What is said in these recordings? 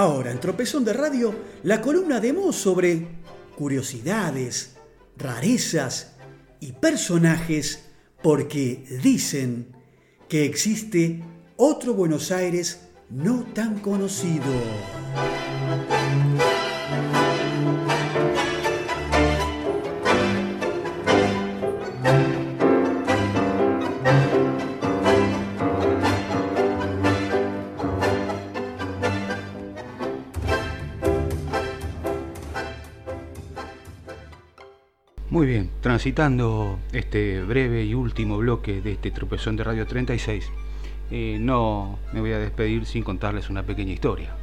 Ahora, en Tropezón de Radio, la columna de Mo sobre curiosidades, rarezas y personajes, porque dicen que existe otro Buenos Aires no tan conocido. Muy bien, transitando este breve y último bloque de este tropezón de Radio 36, eh, no me voy a despedir sin contarles una pequeña historia.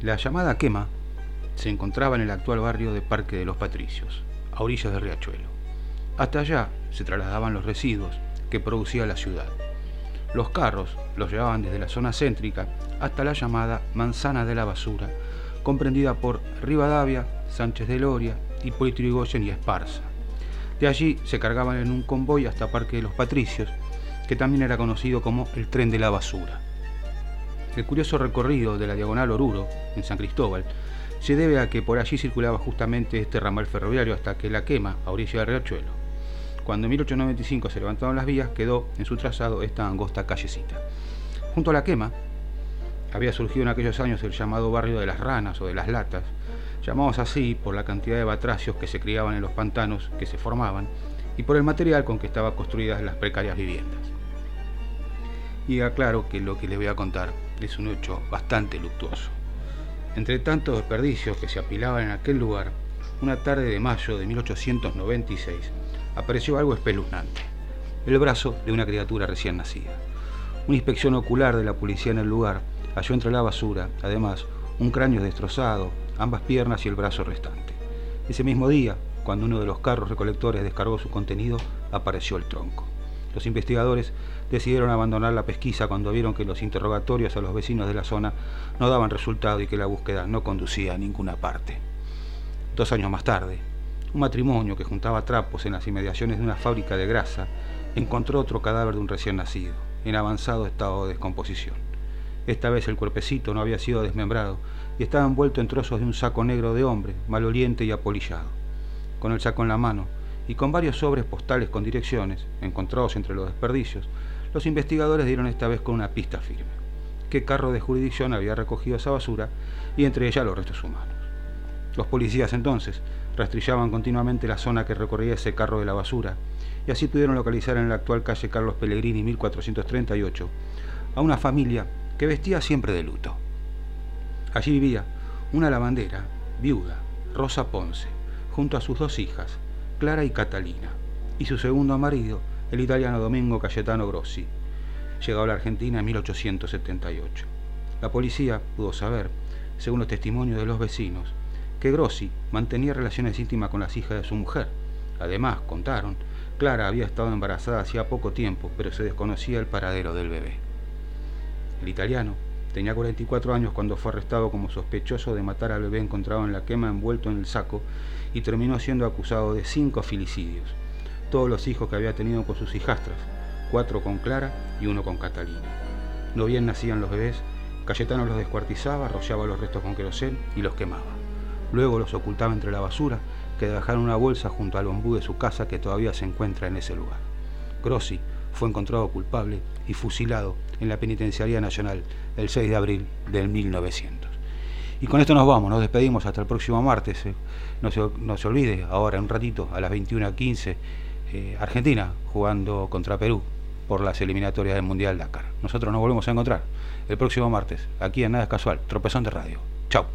La llamada quema se encontraba en el actual barrio de Parque de los Patricios, a orillas del riachuelo. Hasta allá se trasladaban los residuos que producía la ciudad. Los carros los llevaban desde la zona céntrica hasta la llamada Manzana de la Basura, comprendida por Rivadavia, Sánchez de Loria, Hipólito Yrigoyen y Esparza. De allí se cargaban en un convoy hasta Parque de los Patricios, que también era conocido como el tren de la basura. El curioso recorrido de la diagonal Oruro, en San Cristóbal, se debe a que por allí circulaba justamente este ramal ferroviario hasta que la quema a orilla del riachuelo. Cuando en 1895 se levantaron las vías, quedó en su trazado esta angosta callecita. Junto a la quema, había surgido en aquellos años el llamado barrio de las ranas o de las latas, llamados así por la cantidad de batracios que se criaban en los pantanos que se formaban y por el material con que estaban construidas las precarias viviendas. Y aclaro que lo que les voy a contar es un hecho bastante luctuoso. Entre tantos desperdicios que se apilaban en aquel lugar, una tarde de mayo de 1896 apareció algo espeluznante, el brazo de una criatura recién nacida. Una inspección ocular de la policía en el lugar halló entre la basura, además, un cráneo destrozado, ambas piernas y el brazo restante. Ese mismo día, cuando uno de los carros recolectores descargó su contenido, apareció el tronco. Los investigadores decidieron abandonar la pesquisa cuando vieron que los interrogatorios a los vecinos de la zona no daban resultado y que la búsqueda no conducía a ninguna parte. Dos años más tarde, un matrimonio que juntaba trapos en las inmediaciones de una fábrica de grasa encontró otro cadáver de un recién nacido, en avanzado estado de descomposición. Esta vez el cuerpecito no había sido desmembrado y estaba envuelto en trozos de un saco negro de hombre, maloliente y apolillado. Con el saco en la mano y con varios sobres postales con direcciones, encontrados entre los desperdicios, los investigadores dieron esta vez con una pista firme. ¿Qué carro de jurisdicción había recogido esa basura y entre ella los restos humanos? Los policías entonces rastrillaban continuamente la zona que recorría ese carro de la basura y así pudieron localizar en la actual calle Carlos Pellegrini 1438 a una familia que vestía siempre de luto. Allí vivía una lavandera, viuda, Rosa Ponce, junto a sus dos hijas, Clara y Catalina, y su segundo marido, el italiano Domingo Cayetano Grossi, llegado a la Argentina en 1878. La policía pudo saber, según los testimonios de los vecinos, que Grossi mantenía relaciones íntimas con las hijas de su mujer. Además, contaron, Clara había estado embarazada hacía poco tiempo, pero se desconocía el paradero del bebé. El italiano tenía 44 años cuando fue arrestado como sospechoso de matar al bebé encontrado en la quema envuelto en el saco y terminó siendo acusado de cinco filicidios, todos los hijos que había tenido con sus hijastras, cuatro con Clara y uno con Catalina. No bien nacían los bebés, Cayetano los descuartizaba, arrollaba los restos con querosén y los quemaba. Luego los ocultaba entre la basura que dejaron una bolsa junto al ombú de su casa que todavía se encuentra en ese lugar. Grossi fue encontrado culpable y fusilado en la Penitenciaría Nacional el 6 de abril del 1900. Y con esto nos vamos, nos despedimos hasta el próximo martes. Eh. No, se, no, se, olvide, ahora en un ratito, a las 21.15, eh, Argentina jugando contra Perú por las eliminatorias del Mundial Dakar. Nosotros nos volvemos a encontrar el próximo martes, aquí en Nada es Casual, Tropezón de Radio.